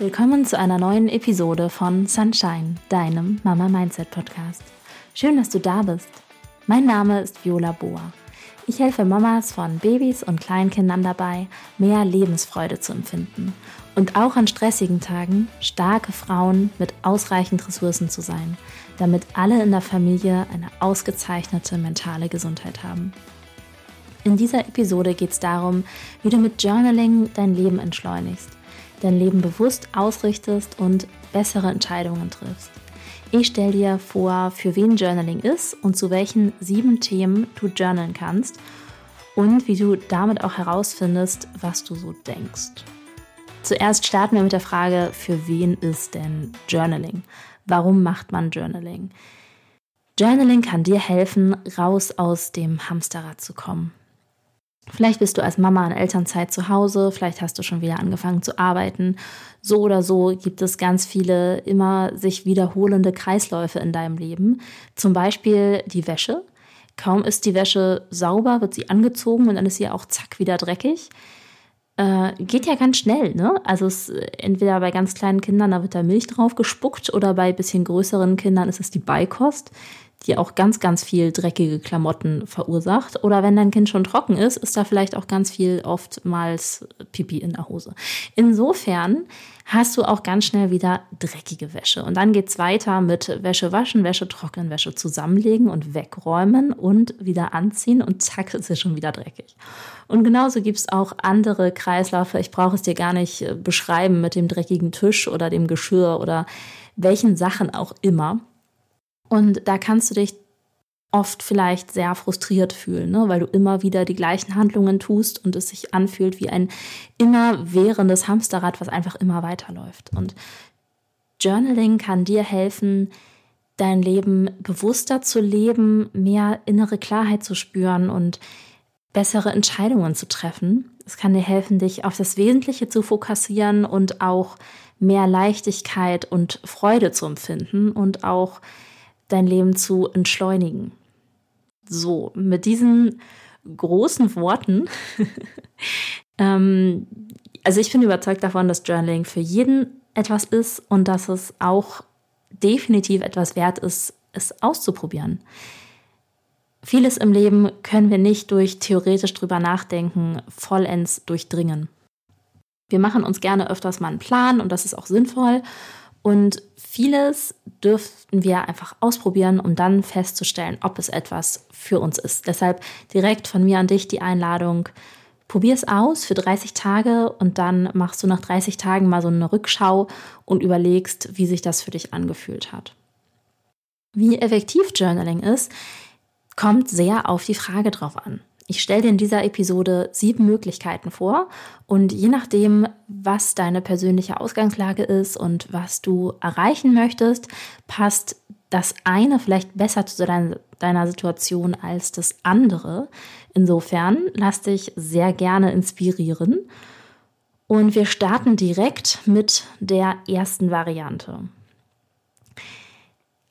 Willkommen zu einer neuen Episode von Sunshine, deinem Mama Mindset Podcast. Schön, dass du da bist. Mein Name ist Viola Boa. Ich helfe Mamas von Babys und Kleinkindern dabei, mehr Lebensfreude zu empfinden und auch an stressigen Tagen starke Frauen mit ausreichend Ressourcen zu sein, damit alle in der Familie eine ausgezeichnete mentale Gesundheit haben. In dieser Episode geht es darum, wie du mit Journaling dein Leben entschleunigst dein Leben bewusst ausrichtest und bessere Entscheidungen triffst. Ich stelle dir vor, für wen Journaling ist und zu welchen sieben Themen du journalen kannst und wie du damit auch herausfindest, was du so denkst. Zuerst starten wir mit der Frage, für wen ist denn Journaling? Warum macht man Journaling? Journaling kann dir helfen, raus aus dem Hamsterrad zu kommen. Vielleicht bist du als Mama in Elternzeit zu Hause, vielleicht hast du schon wieder angefangen zu arbeiten. So oder so gibt es ganz viele immer sich wiederholende Kreisläufe in deinem Leben. Zum Beispiel die Wäsche. Kaum ist die Wäsche sauber, wird sie angezogen und dann ist sie auch zack wieder dreckig. Äh, geht ja ganz schnell, ne? Also es, entweder bei ganz kleinen Kindern, da wird da Milch drauf gespuckt oder bei bisschen größeren Kindern ist es die Beikost die auch ganz, ganz viel dreckige Klamotten verursacht. Oder wenn dein Kind schon trocken ist, ist da vielleicht auch ganz viel oftmals Pipi in der Hose. Insofern hast du auch ganz schnell wieder dreckige Wäsche. Und dann geht's weiter mit Wäsche waschen, Wäsche trocknen, Wäsche zusammenlegen und wegräumen und wieder anziehen und zack, ist es schon wieder dreckig. Und genauso gibt's auch andere Kreislaufe. Ich brauche es dir gar nicht äh, beschreiben mit dem dreckigen Tisch oder dem Geschirr oder welchen Sachen auch immer. Und da kannst du dich oft vielleicht sehr frustriert fühlen, ne? weil du immer wieder die gleichen Handlungen tust und es sich anfühlt wie ein immerwährendes Hamsterrad, was einfach immer weiterläuft. Und Journaling kann dir helfen, dein Leben bewusster zu leben, mehr innere Klarheit zu spüren und bessere Entscheidungen zu treffen. Es kann dir helfen, dich auf das Wesentliche zu fokussieren und auch mehr Leichtigkeit und Freude zu empfinden und auch dein Leben zu entschleunigen. So, mit diesen großen Worten, ähm, also ich bin überzeugt davon, dass Journaling für jeden etwas ist und dass es auch definitiv etwas wert ist, es auszuprobieren. Vieles im Leben können wir nicht durch theoretisch drüber nachdenken vollends durchdringen. Wir machen uns gerne öfters mal einen Plan und das ist auch sinnvoll und vieles dürften wir einfach ausprobieren, um dann festzustellen, ob es etwas für uns ist. Deshalb direkt von mir an dich die Einladung, probier es aus für 30 Tage und dann machst du nach 30 Tagen mal so eine Rückschau und überlegst, wie sich das für dich angefühlt hat. Wie effektiv Journaling ist, kommt sehr auf die Frage drauf an. Ich stelle dir in dieser Episode sieben Möglichkeiten vor und je nachdem, was deine persönliche Ausgangslage ist und was du erreichen möchtest, passt das eine vielleicht besser zu deiner Situation als das andere. Insofern lass dich sehr gerne inspirieren. Und wir starten direkt mit der ersten Variante.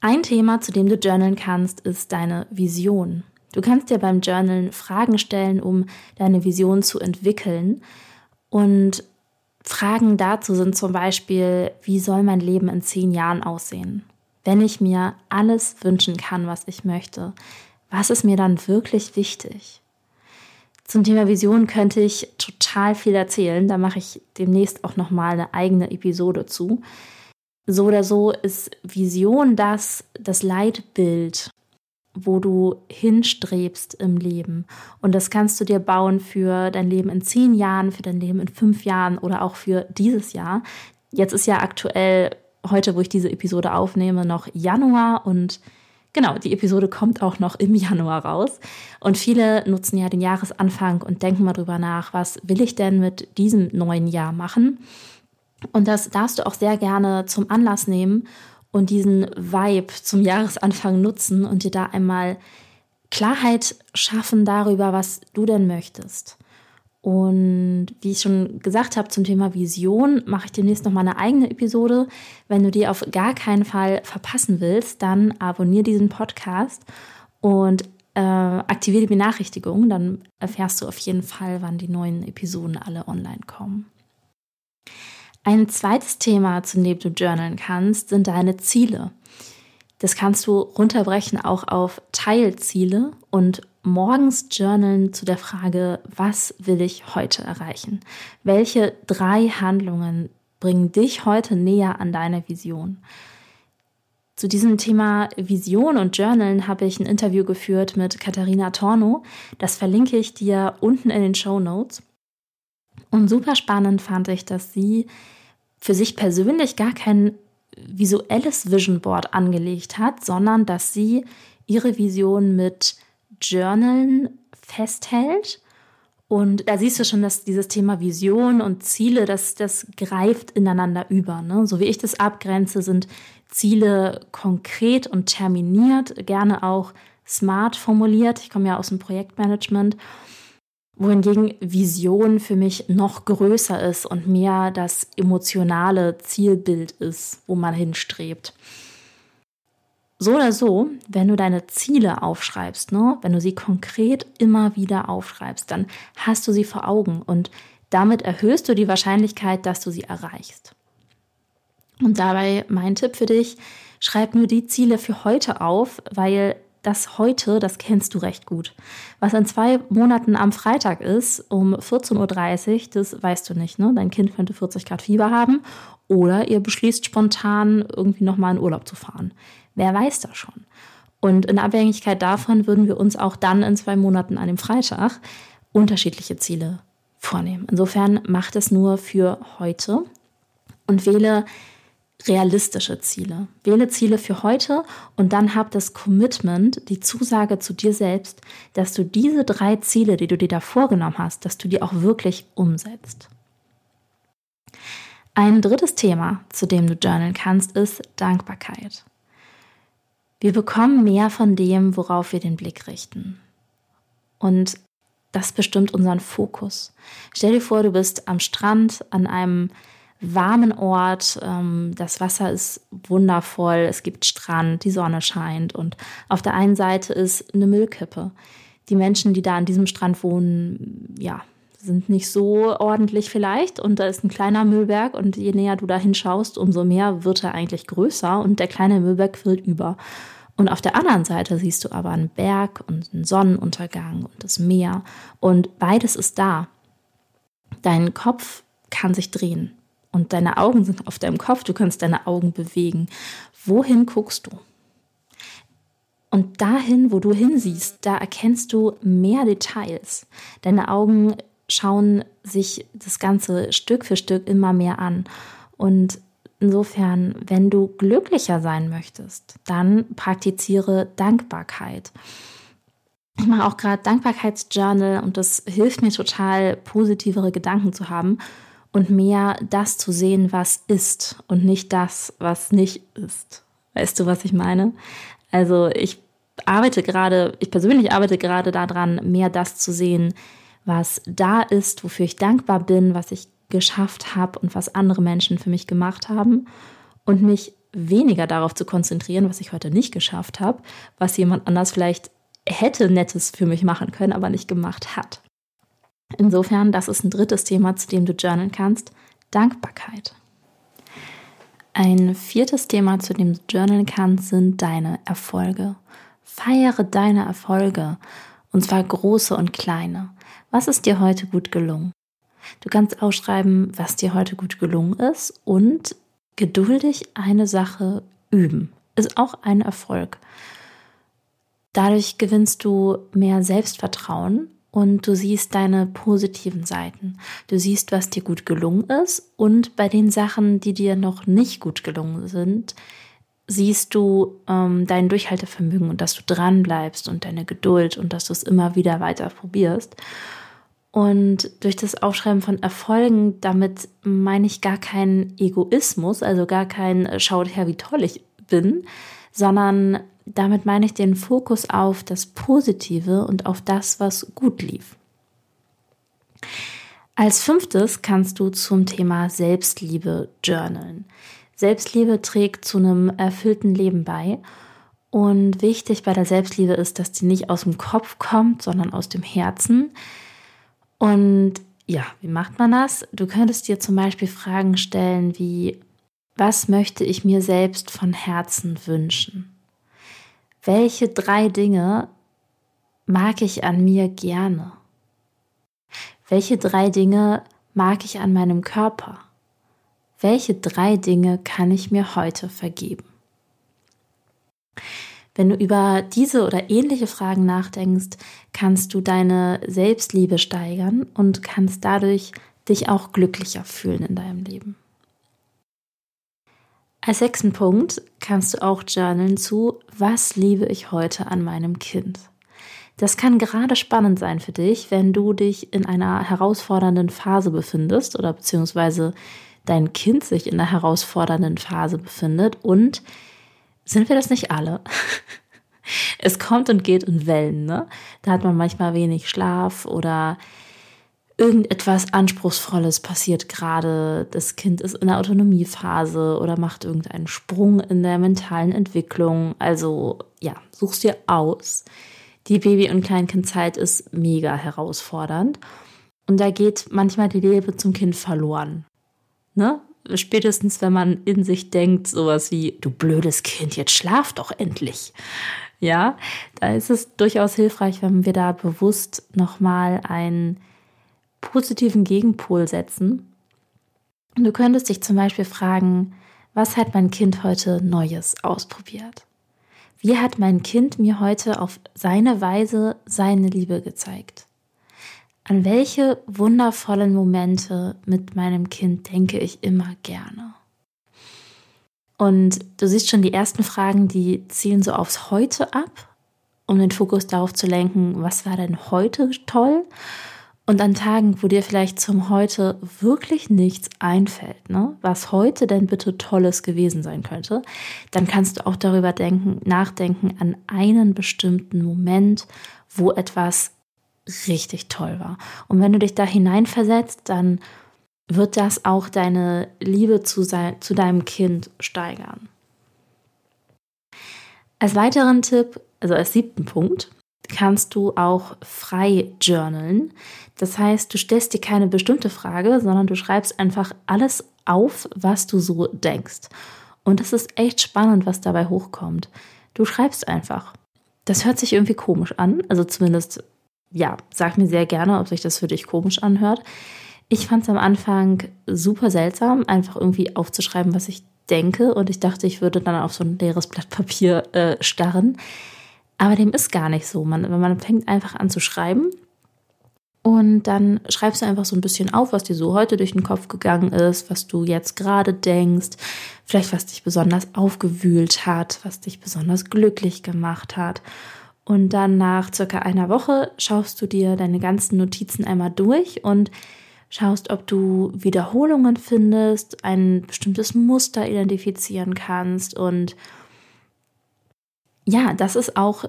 Ein Thema, zu dem du journalen kannst, ist deine Vision. Du kannst dir beim Journalen Fragen stellen, um deine Vision zu entwickeln. Und Fragen dazu sind zum Beispiel, wie soll mein Leben in zehn Jahren aussehen? Wenn ich mir alles wünschen kann, was ich möchte, was ist mir dann wirklich wichtig? Zum Thema Vision könnte ich total viel erzählen. Da mache ich demnächst auch noch mal eine eigene Episode zu. So oder so ist Vision das das Leitbild wo du hinstrebst im Leben. Und das kannst du dir bauen für dein Leben in zehn Jahren, für dein Leben in fünf Jahren oder auch für dieses Jahr. Jetzt ist ja aktuell, heute, wo ich diese Episode aufnehme, noch Januar und genau, die Episode kommt auch noch im Januar raus. Und viele nutzen ja den Jahresanfang und denken mal drüber nach, was will ich denn mit diesem neuen Jahr machen? Und das darfst du auch sehr gerne zum Anlass nehmen, und diesen Vibe zum Jahresanfang nutzen und dir da einmal Klarheit schaffen darüber, was du denn möchtest. Und wie ich schon gesagt habe zum Thema Vision, mache ich demnächst noch mal eine eigene Episode. Wenn du die auf gar keinen Fall verpassen willst, dann abonniere diesen Podcast und äh, aktiviere die Benachrichtigung. Dann erfährst du auf jeden Fall, wann die neuen Episoden alle online kommen. Ein zweites Thema, zu dem du journalen kannst, sind deine Ziele. Das kannst du runterbrechen auch auf Teilziele und morgens journalen zu der Frage, was will ich heute erreichen? Welche drei Handlungen bringen dich heute näher an deine Vision? Zu diesem Thema Vision und Journalen habe ich ein Interview geführt mit Katharina Torno. Das verlinke ich dir unten in den Show Notes. Und super spannend fand ich, dass sie für sich persönlich gar kein visuelles Vision Board angelegt hat, sondern dass sie ihre Vision mit Journalen festhält. Und da siehst du schon, dass dieses Thema Vision und Ziele, das, das greift ineinander über. Ne? So wie ich das abgrenze, sind Ziele konkret und terminiert, gerne auch smart formuliert. Ich komme ja aus dem Projektmanagement wohingegen Vision für mich noch größer ist und mehr das emotionale Zielbild ist, wo man hinstrebt. So oder so, wenn du deine Ziele aufschreibst, ne, wenn du sie konkret immer wieder aufschreibst, dann hast du sie vor Augen und damit erhöhst du die Wahrscheinlichkeit, dass du sie erreichst. Und dabei mein Tipp für dich, schreib nur die Ziele für heute auf, weil das heute, das kennst du recht gut. Was in zwei Monaten am Freitag ist, um 14.30 Uhr, das weißt du nicht. Ne? Dein Kind könnte 40 Grad Fieber haben oder ihr beschließt spontan irgendwie nochmal in Urlaub zu fahren. Wer weiß das schon? Und in Abhängigkeit davon würden wir uns auch dann in zwei Monaten an dem Freitag unterschiedliche Ziele vornehmen. Insofern macht es nur für heute und wähle realistische Ziele. Wähle Ziele für heute und dann hab das Commitment, die Zusage zu dir selbst, dass du diese drei Ziele, die du dir da vorgenommen hast, dass du die auch wirklich umsetzt. Ein drittes Thema, zu dem du journalen kannst, ist Dankbarkeit. Wir bekommen mehr von dem, worauf wir den Blick richten. Und das bestimmt unseren Fokus. Stell dir vor, du bist am Strand an einem warmen Ort. Ähm, das Wasser ist wundervoll, es gibt Strand, die Sonne scheint und auf der einen Seite ist eine Müllkippe. Die Menschen, die da an diesem Strand wohnen, ja, sind nicht so ordentlich vielleicht und da ist ein kleiner Müllberg und je näher du da hinschaust, umso mehr wird er eigentlich größer und der kleine Müllberg quillt über. Und auf der anderen Seite siehst du aber einen Berg und einen Sonnenuntergang und das Meer und beides ist da. Dein Kopf kann sich drehen und deine Augen sind auf deinem Kopf, du kannst deine Augen bewegen. Wohin guckst du? Und dahin, wo du hinsiehst, da erkennst du mehr Details. Deine Augen schauen sich das Ganze Stück für Stück immer mehr an. Und insofern, wenn du glücklicher sein möchtest, dann praktiziere Dankbarkeit. Ich mache auch gerade Dankbarkeitsjournal und das hilft mir total, positivere Gedanken zu haben und mehr das zu sehen, was ist und nicht das, was nicht ist. Weißt du, was ich meine? Also ich arbeite gerade, ich persönlich arbeite gerade daran, mehr das zu sehen, was da ist, wofür ich dankbar bin, was ich geschafft habe und was andere Menschen für mich gemacht haben und mich weniger darauf zu konzentrieren, was ich heute nicht geschafft habe, was jemand anders vielleicht hätte Nettes für mich machen können, aber nicht gemacht hat. Insofern, das ist ein drittes Thema, zu dem du journalen kannst, Dankbarkeit. Ein viertes Thema, zu dem du journalen kannst, sind deine Erfolge. Feiere deine Erfolge, und zwar große und kleine. Was ist dir heute gut gelungen? Du kannst ausschreiben, was dir heute gut gelungen ist und geduldig eine Sache üben. Ist auch ein Erfolg. Dadurch gewinnst du mehr Selbstvertrauen und du siehst deine positiven Seiten. Du siehst, was dir gut gelungen ist und bei den Sachen, die dir noch nicht gut gelungen sind, siehst du ähm, dein Durchhaltevermögen und dass du dran bleibst und deine Geduld und dass du es immer wieder weiter probierst. Und durch das Aufschreiben von Erfolgen, damit meine ich gar keinen Egoismus, also gar kein äh, Schaut her, wie toll ich bin, sondern damit meine ich den Fokus auf das Positive und auf das, was gut lief. Als fünftes kannst du zum Thema Selbstliebe journalen. Selbstliebe trägt zu einem erfüllten Leben bei. Und wichtig bei der Selbstliebe ist, dass die nicht aus dem Kopf kommt, sondern aus dem Herzen. Und ja, wie macht man das? Du könntest dir zum Beispiel Fragen stellen wie, was möchte ich mir selbst von Herzen wünschen? Welche drei Dinge mag ich an mir gerne? Welche drei Dinge mag ich an meinem Körper? Welche drei Dinge kann ich mir heute vergeben? Wenn du über diese oder ähnliche Fragen nachdenkst, kannst du deine Selbstliebe steigern und kannst dadurch dich auch glücklicher fühlen in deinem Leben. Als sechsten Punkt kannst du auch journalen zu, was liebe ich heute an meinem Kind. Das kann gerade spannend sein für dich, wenn du dich in einer herausfordernden Phase befindest oder beziehungsweise dein Kind sich in einer herausfordernden Phase befindet und sind wir das nicht alle? es kommt und geht in Wellen, ne? Da hat man manchmal wenig Schlaf oder irgendetwas Anspruchsvolles passiert gerade. Das Kind ist in der Autonomiephase oder macht irgendeinen Sprung in der mentalen Entwicklung. Also ja, suchst dir aus. Die Baby- und Kleinkindzeit ist mega herausfordernd. Und da geht manchmal die Liebe zum Kind verloren. Ne? Spätestens, wenn man in sich denkt, sowas wie, du blödes Kind, jetzt schlaf doch endlich. Ja, da ist es durchaus hilfreich, wenn wir da bewusst nochmal einen positiven Gegenpol setzen. Du könntest dich zum Beispiel fragen, was hat mein Kind heute Neues ausprobiert? Wie hat mein Kind mir heute auf seine Weise seine Liebe gezeigt? An welche wundervollen Momente mit meinem Kind denke ich immer gerne? Und du siehst schon, die ersten Fragen, die zielen so aufs Heute ab, um den Fokus darauf zu lenken, was war denn heute toll? Und an Tagen, wo dir vielleicht zum Heute wirklich nichts einfällt, ne, was heute denn bitte Tolles gewesen sein könnte, dann kannst du auch darüber denken, nachdenken an einen bestimmten Moment, wo etwas richtig toll war. Und wenn du dich da hineinversetzt, dann wird das auch deine Liebe zu, sein, zu deinem Kind steigern. Als weiteren Tipp, also als siebten Punkt, kannst du auch frei journalen. Das heißt, du stellst dir keine bestimmte Frage, sondern du schreibst einfach alles auf, was du so denkst. Und das ist echt spannend, was dabei hochkommt. Du schreibst einfach. Das hört sich irgendwie komisch an, also zumindest ja, sag mir sehr gerne, ob sich das für dich komisch anhört. Ich fand es am Anfang super seltsam, einfach irgendwie aufzuschreiben, was ich denke. Und ich dachte, ich würde dann auf so ein leeres Blatt Papier äh, starren. Aber dem ist gar nicht so. Man, man fängt einfach an zu schreiben. Und dann schreibst du einfach so ein bisschen auf, was dir so heute durch den Kopf gegangen ist, was du jetzt gerade denkst, vielleicht was dich besonders aufgewühlt hat, was dich besonders glücklich gemacht hat. Und dann nach circa einer Woche schaust du dir deine ganzen Notizen einmal durch und schaust, ob du Wiederholungen findest, ein bestimmtes Muster identifizieren kannst. Und ja, das ist auch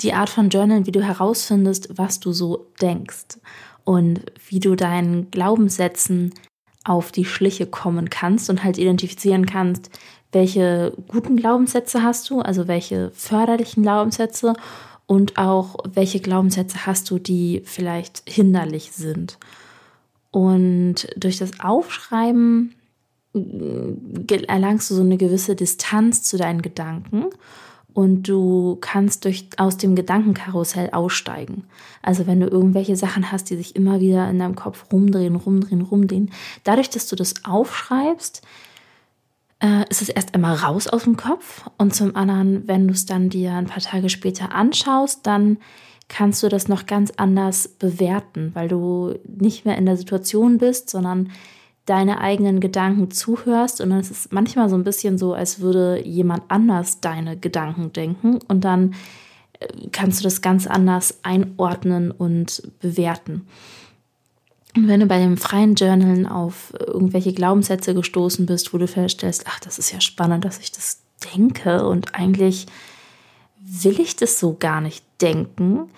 die Art von Journal, wie du herausfindest, was du so denkst und wie du deinen Glaubenssätzen auf die Schliche kommen kannst und halt identifizieren kannst, welche guten Glaubenssätze hast du, also welche förderlichen Glaubenssätze und auch welche Glaubenssätze hast du, die vielleicht hinderlich sind. Und durch das Aufschreiben äh, erlangst du so eine gewisse Distanz zu deinen Gedanken und du kannst durch, aus dem Gedankenkarussell aussteigen. Also wenn du irgendwelche Sachen hast, die sich immer wieder in deinem Kopf rumdrehen, rumdrehen, rumdrehen, dadurch, dass du das aufschreibst, äh, ist es erst einmal raus aus dem Kopf und zum anderen, wenn du es dann dir ein paar Tage später anschaust, dann kannst du das noch ganz anders bewerten, weil du nicht mehr in der Situation bist, sondern deine eigenen Gedanken zuhörst und es ist manchmal so ein bisschen so, als würde jemand anders deine Gedanken denken und dann äh, kannst du das ganz anders einordnen und bewerten. Und wenn du bei dem freien Journalen auf irgendwelche Glaubenssätze gestoßen bist, wo du feststellst, ach, das ist ja spannend, dass ich das denke und eigentlich will ich das so gar nicht denken,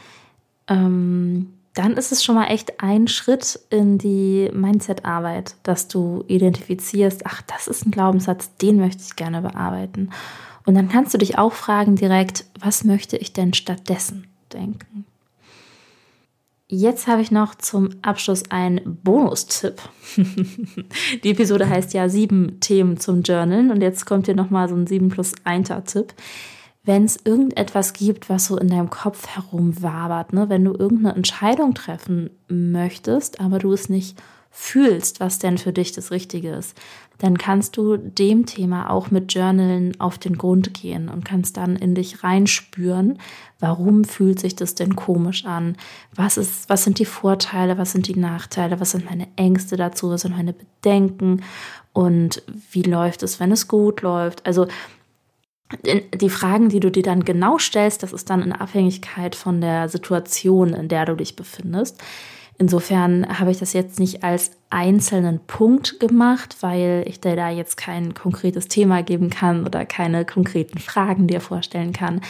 ähm, dann ist es schon mal echt ein Schritt in die Mindset-Arbeit, dass du identifizierst, ach, das ist ein Glaubenssatz, den möchte ich gerne bearbeiten. Und dann kannst du dich auch fragen direkt, was möchte ich denn stattdessen denken? Jetzt habe ich noch zum Abschluss einen Bonustipp. Die Episode heißt ja sieben Themen zum Journalen und jetzt kommt hier nochmal so ein 7 plus 1 Tipp. Wenn es irgendetwas gibt, was so in deinem Kopf herumwabert, ne? wenn du irgendeine Entscheidung treffen möchtest, aber du es nicht fühlst, was denn für dich das Richtige ist, dann kannst du dem Thema auch mit Journalen auf den Grund gehen und kannst dann in dich reinspüren, warum fühlt sich das denn komisch an? Was ist, was sind die Vorteile, was sind die Nachteile, was sind meine Ängste dazu, was sind meine Bedenken und wie läuft es, wenn es gut läuft? Also die Fragen, die du dir dann genau stellst, das ist dann in Abhängigkeit von der Situation, in der du dich befindest. Insofern habe ich das jetzt nicht als einzelnen Punkt gemacht, weil ich dir da jetzt kein konkretes Thema geben kann oder keine konkreten Fragen dir vorstellen kann,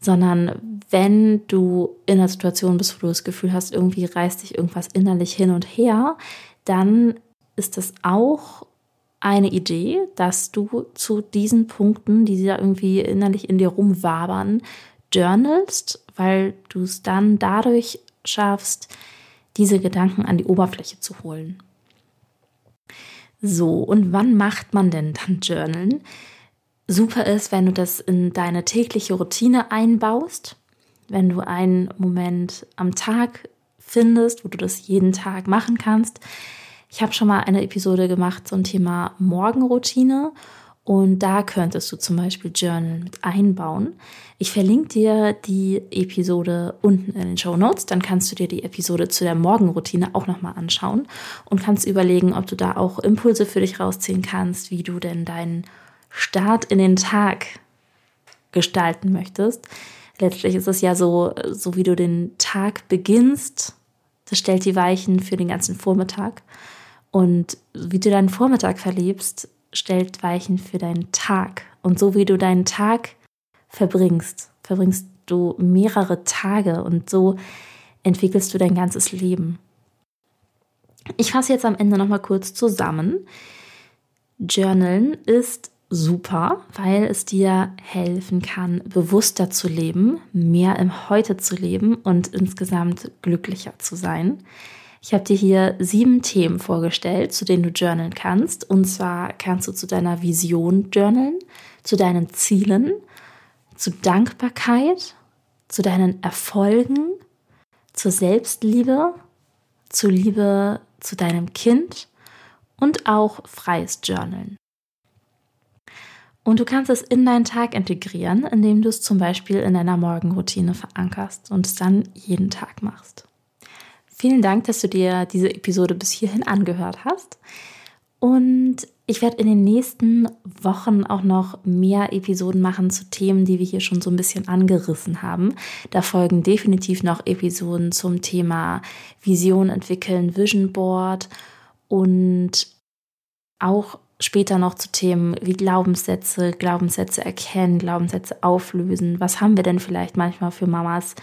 sondern wenn du in einer Situation bist, wo du das Gefühl hast, irgendwie reißt dich irgendwas innerlich hin und her, dann ist das auch eine Idee, dass du zu diesen Punkten, die da irgendwie innerlich in dir rumwabern, journalst, weil du es dann dadurch schaffst, diese Gedanken an die Oberfläche zu holen. So, und wann macht man denn dann Journalen? Super ist, wenn du das in deine tägliche Routine einbaust, wenn du einen Moment am Tag findest, wo du das jeden Tag machen kannst. Ich habe schon mal eine Episode gemacht zum Thema Morgenroutine und da könntest du zum Beispiel Journal mit einbauen. Ich verlinke dir die Episode unten in den Show Notes. Dann kannst du dir die Episode zu der Morgenroutine auch nochmal anschauen und kannst überlegen, ob du da auch Impulse für dich rausziehen kannst, wie du denn deinen Start in den Tag gestalten möchtest. Letztlich ist es ja so, so wie du den Tag beginnst, das stellt die Weichen für den ganzen Vormittag. Und wie du deinen Vormittag verlebst, stellt Weichen für deinen Tag. Und so wie du deinen Tag verbringst, verbringst du mehrere Tage und so entwickelst du dein ganzes Leben. Ich fasse jetzt am Ende nochmal kurz zusammen. Journalen ist super, weil es dir helfen kann, bewusster zu leben, mehr im Heute zu leben und insgesamt glücklicher zu sein. Ich habe dir hier sieben Themen vorgestellt, zu denen du journalen kannst. Und zwar kannst du zu deiner Vision journalen, zu deinen Zielen, zu Dankbarkeit, zu deinen Erfolgen, zur Selbstliebe, zur Liebe zu deinem Kind und auch freies Journalen. Und du kannst es in deinen Tag integrieren, indem du es zum Beispiel in deiner Morgenroutine verankerst und es dann jeden Tag machst. Vielen Dank, dass du dir diese Episode bis hierhin angehört hast. Und ich werde in den nächsten Wochen auch noch mehr Episoden machen zu Themen, die wir hier schon so ein bisschen angerissen haben. Da folgen definitiv noch Episoden zum Thema Vision entwickeln, Vision Board und auch später noch zu Themen wie Glaubenssätze, Glaubenssätze erkennen, Glaubenssätze auflösen. Was haben wir denn vielleicht manchmal für Mamas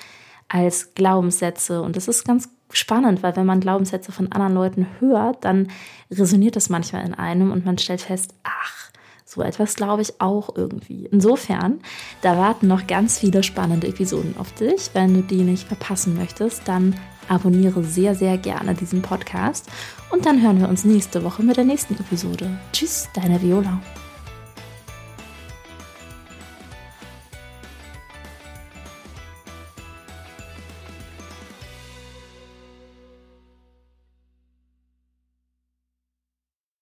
als Glaubenssätze? Und das ist ganz spannend, weil wenn man Glaubenssätze von anderen Leuten hört, dann resoniert das manchmal in einem und man stellt fest, ach, so etwas glaube ich auch irgendwie. Insofern, da warten noch ganz viele spannende Episoden auf dich. Wenn du die nicht verpassen möchtest, dann abonniere sehr, sehr gerne diesen Podcast und dann hören wir uns nächste Woche mit der nächsten Episode. Tschüss, deine Viola.